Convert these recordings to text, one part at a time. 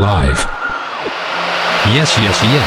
Live. Yes, yes, yes.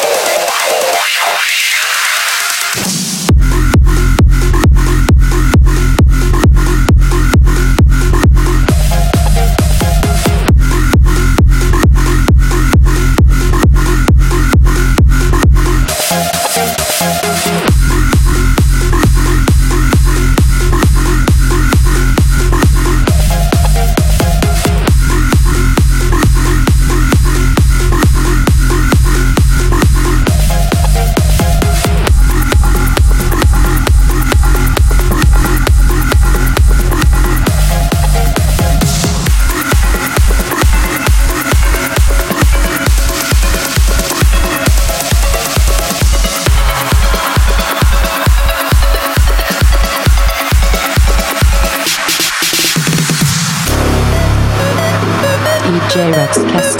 DJ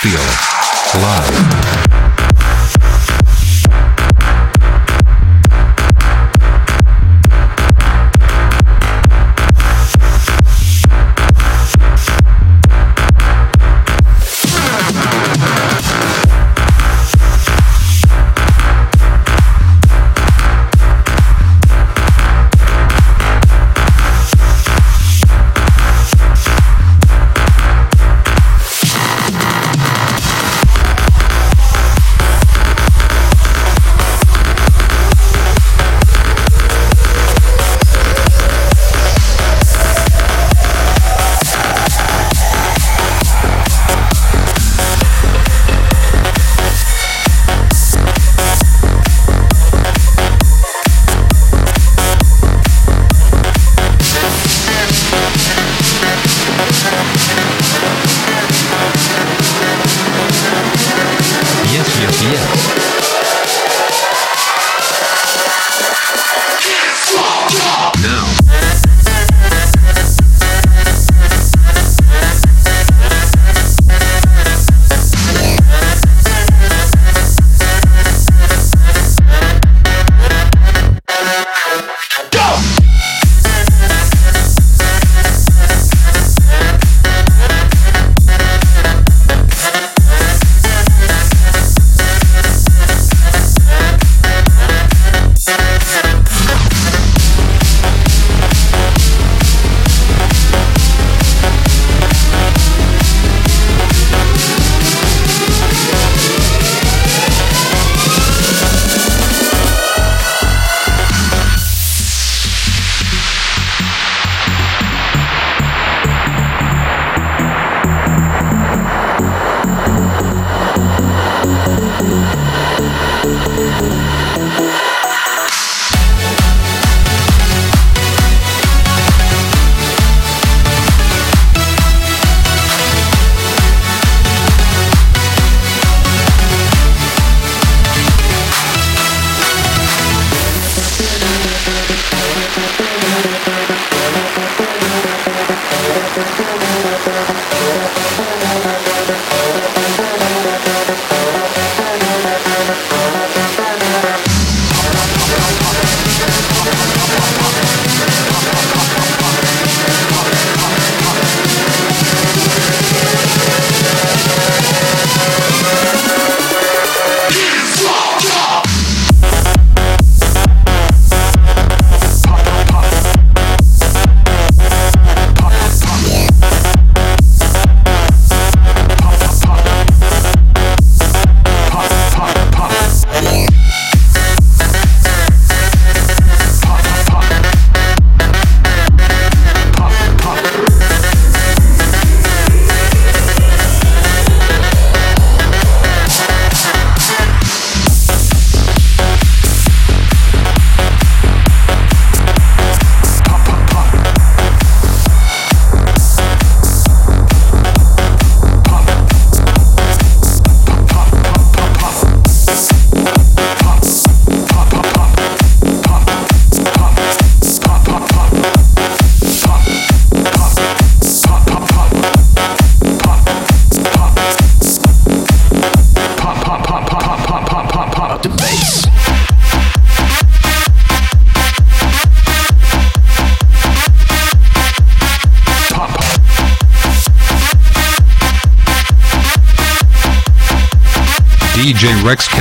Castillo. Live.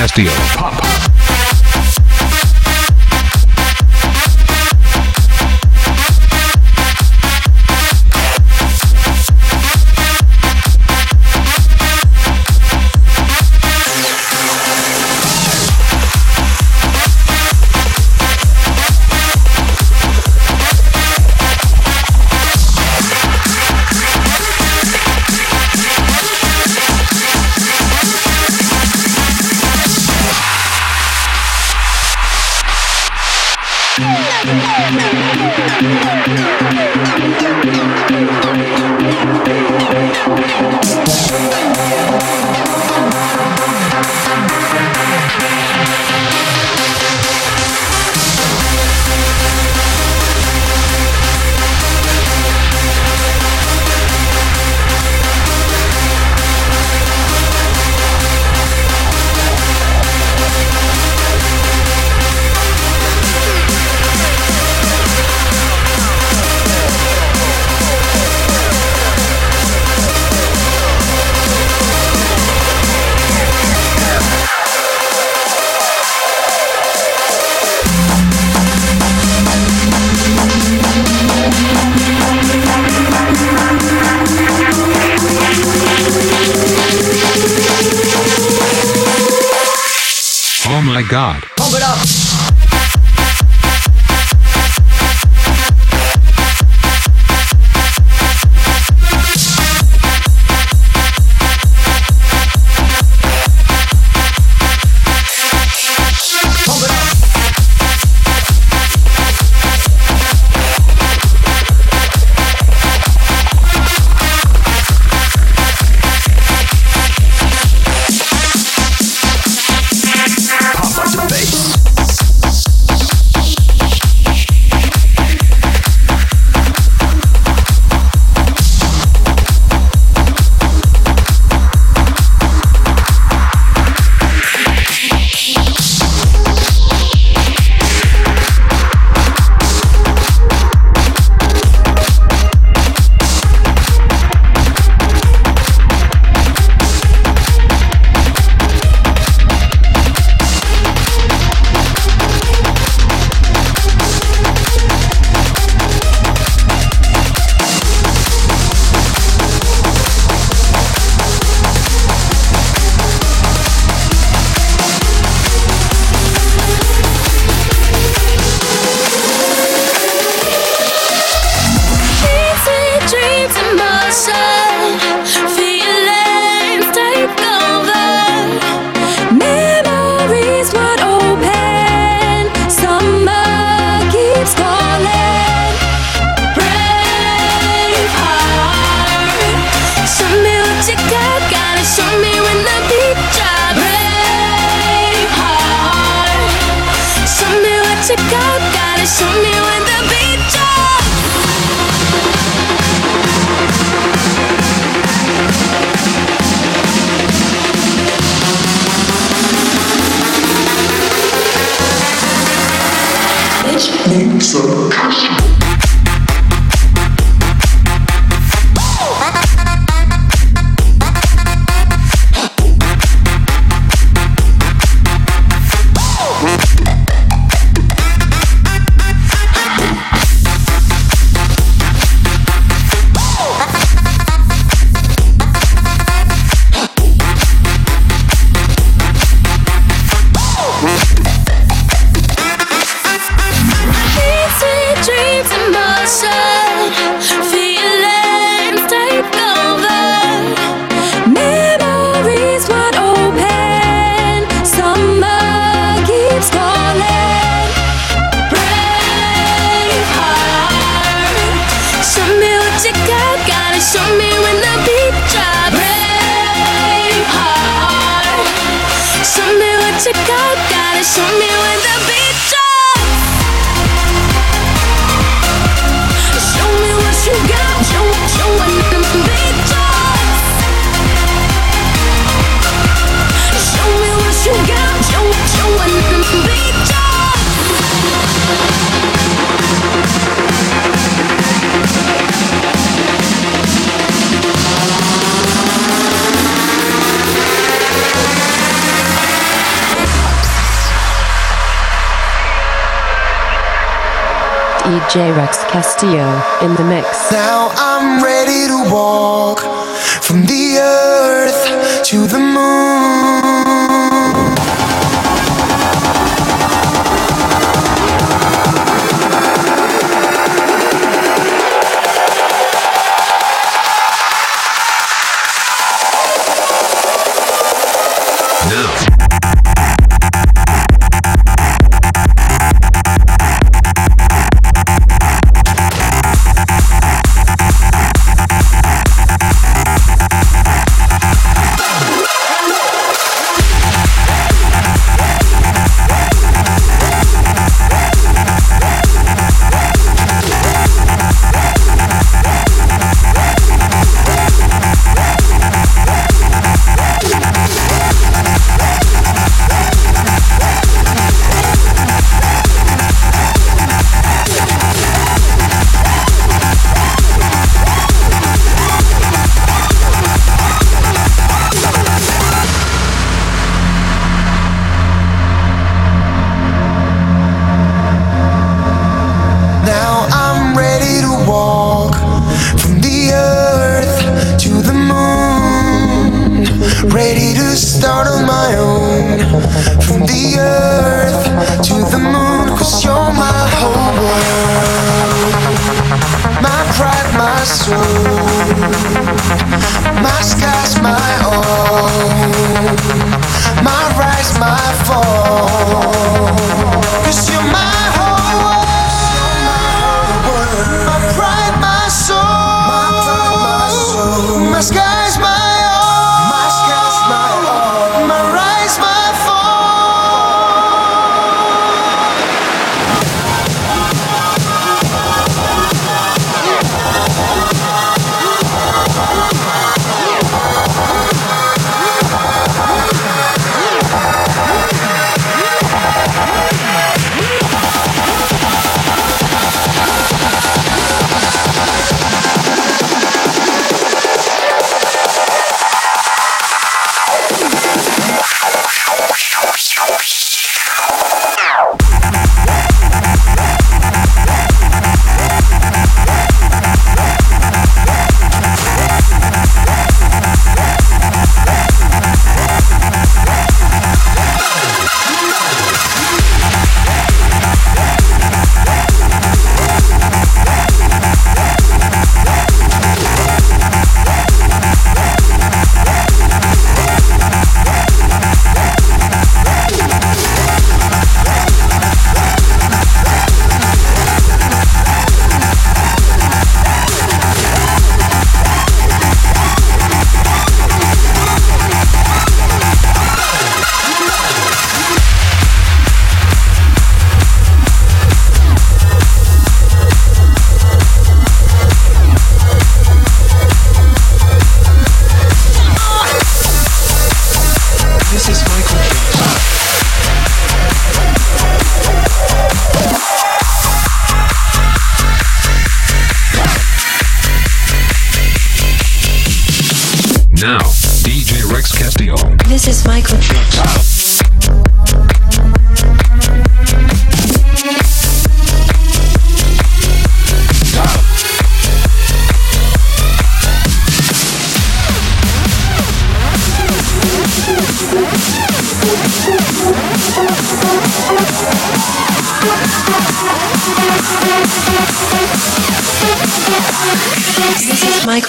Castillo. Pop. Castillo in the mix. Now I'm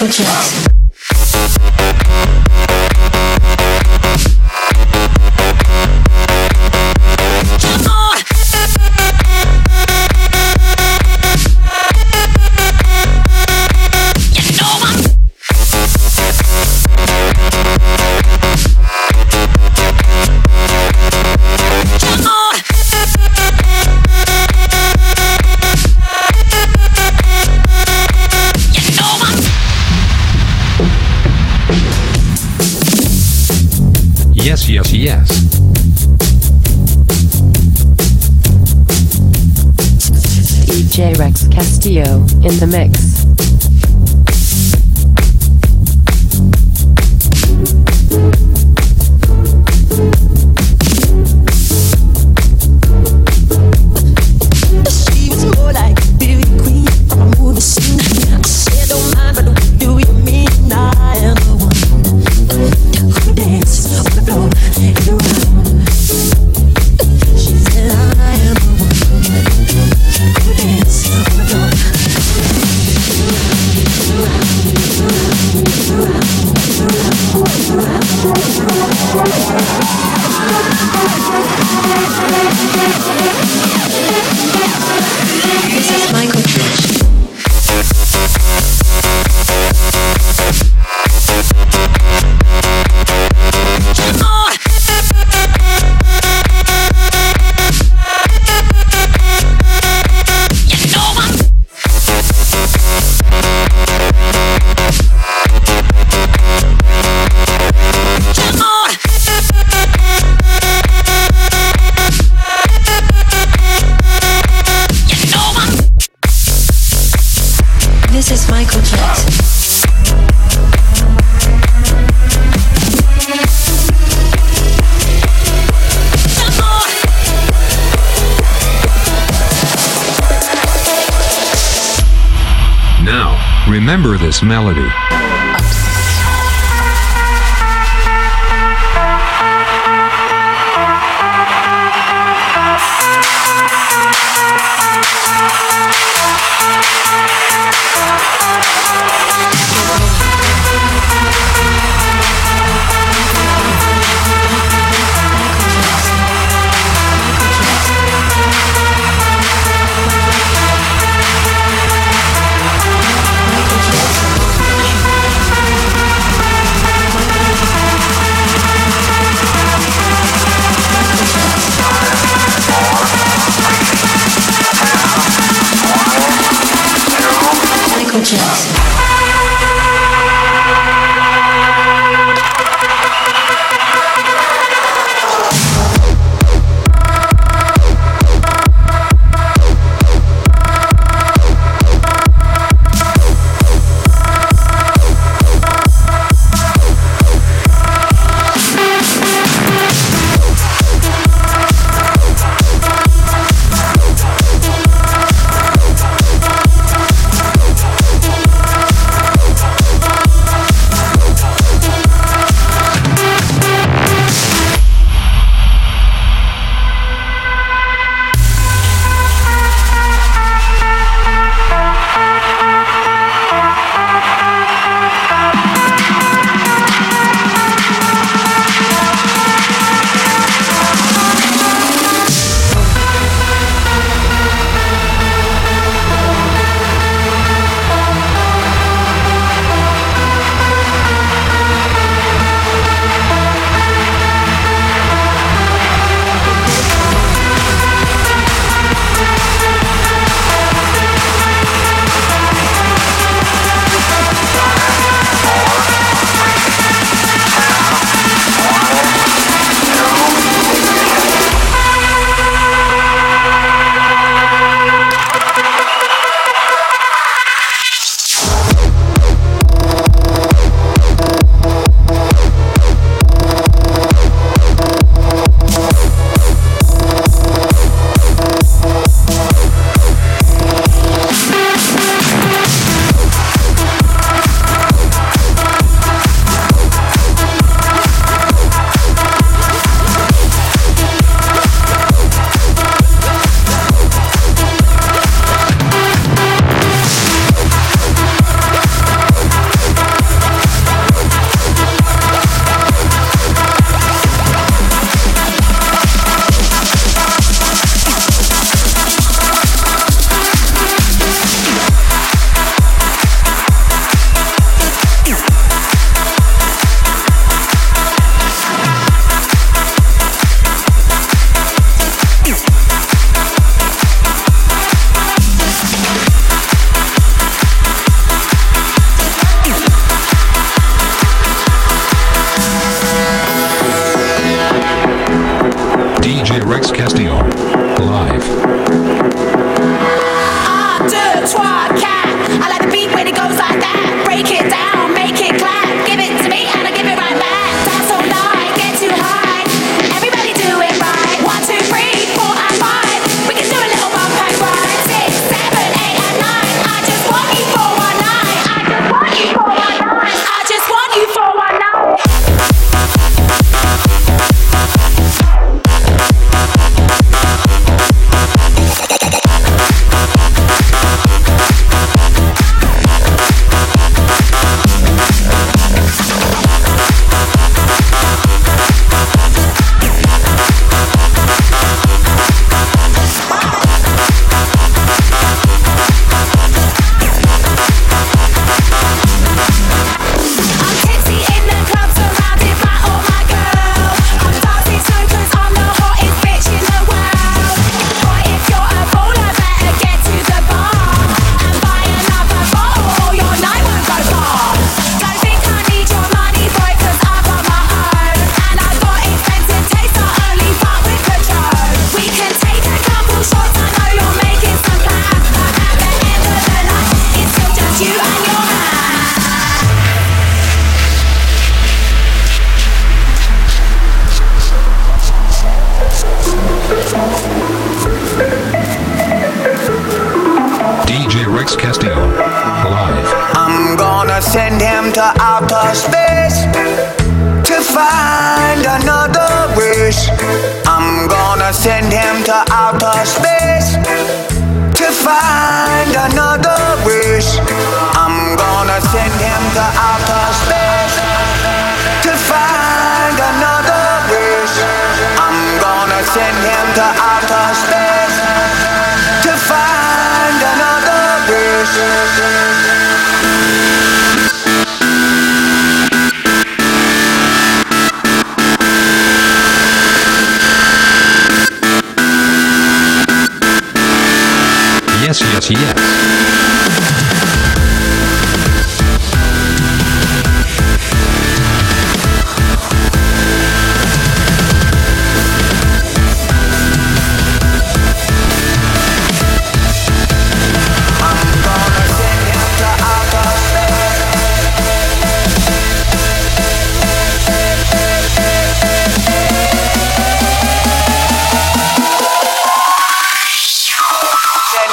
is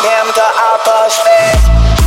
him to the opposite.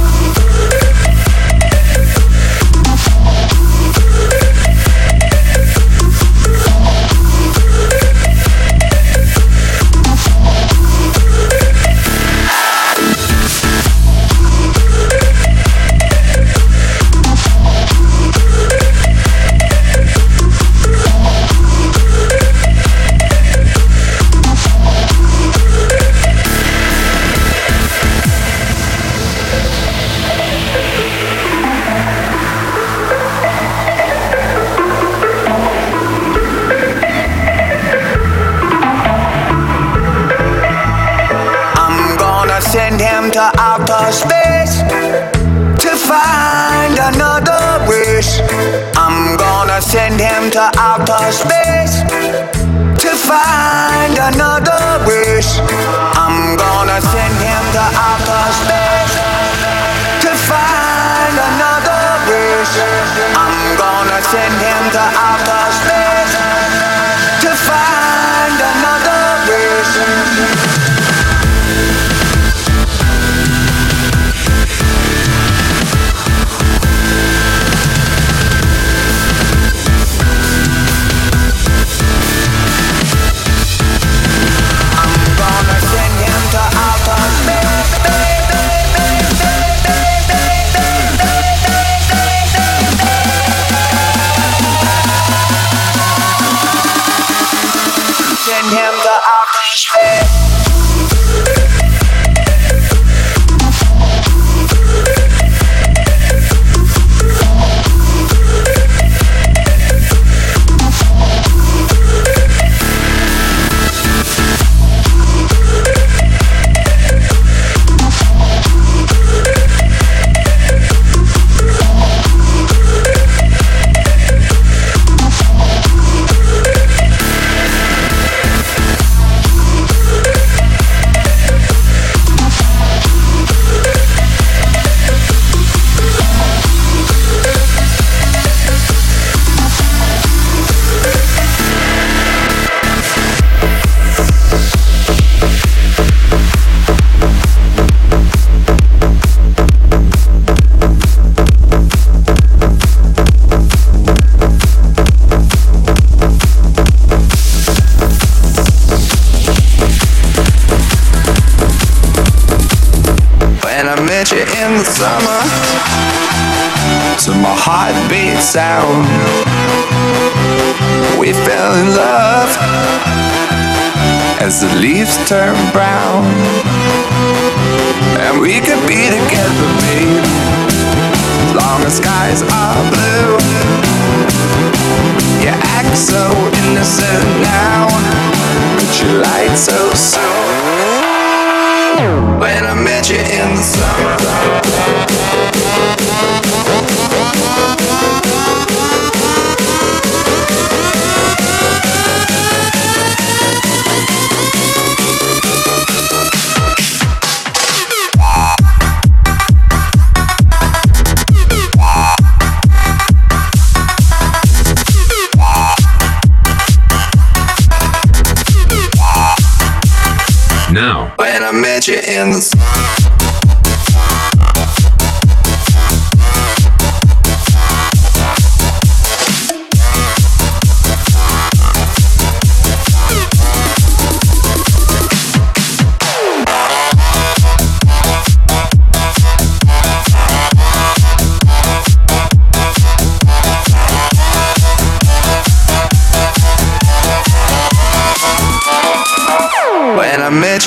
I met you in the sun.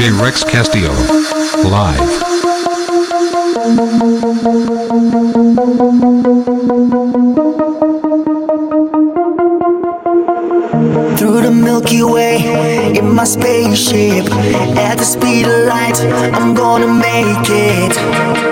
DJ Rex Castillo. Live. Through the Milky Way in my spaceship At the speed of light, I'm gonna make it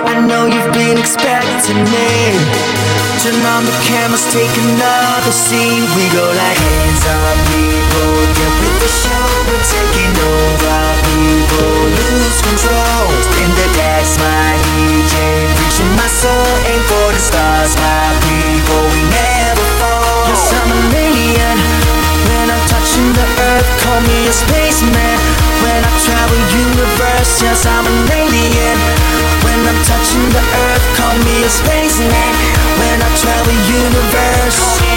I know you've been expecting me Turn on the cameras, take another scene. We go like hands up people Get with the show, we're taking over People lose control. In the decks, my DJ Reaching my soul, aim for the stars My people, we never fall. Yes, I'm an alien when I'm touching the earth, call me a spaceman. When I travel universe, yes, I'm an alien. When I'm touching the earth, call me a spaceman. When I travel the universe,